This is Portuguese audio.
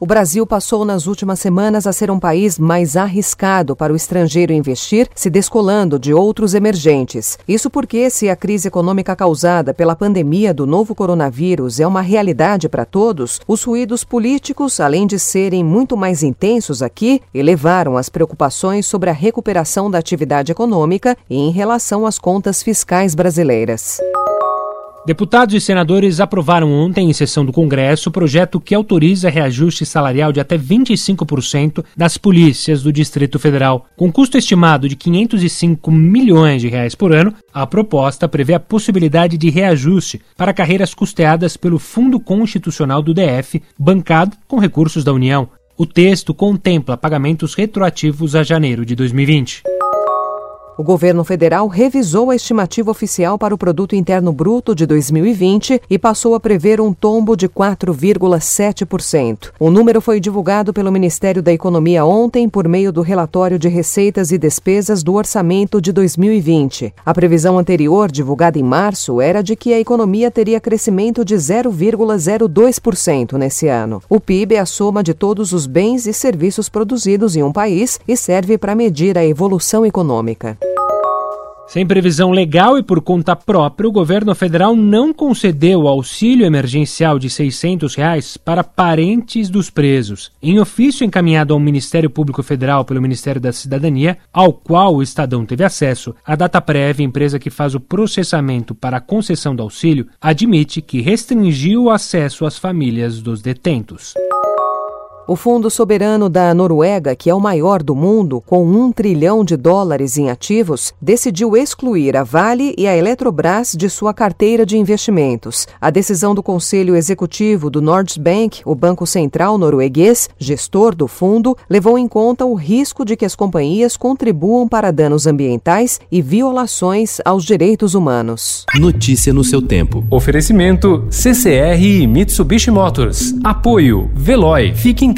O Brasil passou nas últimas semanas a ser um país mais arriscado para o estrangeiro investir, se descolando de outros emergentes. Isso porque, se a crise econômica causada pela pandemia do novo coronavírus é uma realidade para todos, os ruídos políticos, além de serem muito mais intensos aqui, elevaram as preocupações sobre a recuperação da atividade econômica e em relação às contas fiscais brasileiras. Deputados e senadores aprovaram ontem, em sessão do Congresso, o projeto que autoriza reajuste salarial de até 25% das polícias do Distrito Federal. Com custo estimado de 505 milhões de reais por ano, a proposta prevê a possibilidade de reajuste para carreiras custeadas pelo Fundo Constitucional do DF, bancado com recursos da União. O texto contempla pagamentos retroativos a janeiro de 2020. O governo federal revisou a estimativa oficial para o Produto Interno Bruto de 2020 e passou a prever um tombo de 4,7%. O número foi divulgado pelo Ministério da Economia ontem por meio do relatório de receitas e despesas do orçamento de 2020. A previsão anterior, divulgada em março, era de que a economia teria crescimento de 0,02% nesse ano. O PIB é a soma de todos os bens e serviços produzidos em um país e serve para medir a evolução econômica. Sem previsão legal e por conta própria, o governo federal não concedeu auxílio emergencial de 600 reais para parentes dos presos. Em ofício encaminhado ao Ministério Público Federal pelo Ministério da Cidadania, ao qual o Estadão teve acesso, a Data Prévia, empresa que faz o processamento para a concessão do auxílio, admite que restringiu o acesso às famílias dos detentos. O Fundo Soberano da Noruega, que é o maior do mundo, com um trilhão de dólares em ativos, decidiu excluir a Vale e a Eletrobras de sua carteira de investimentos. A decisão do Conselho Executivo do Nordsbank, o Banco Central norueguês, gestor do fundo, levou em conta o risco de que as companhias contribuam para danos ambientais e violações aos direitos humanos. Notícia no seu tempo. Oferecimento CCR e Mitsubishi Motors. Apoio Veloy. Fique em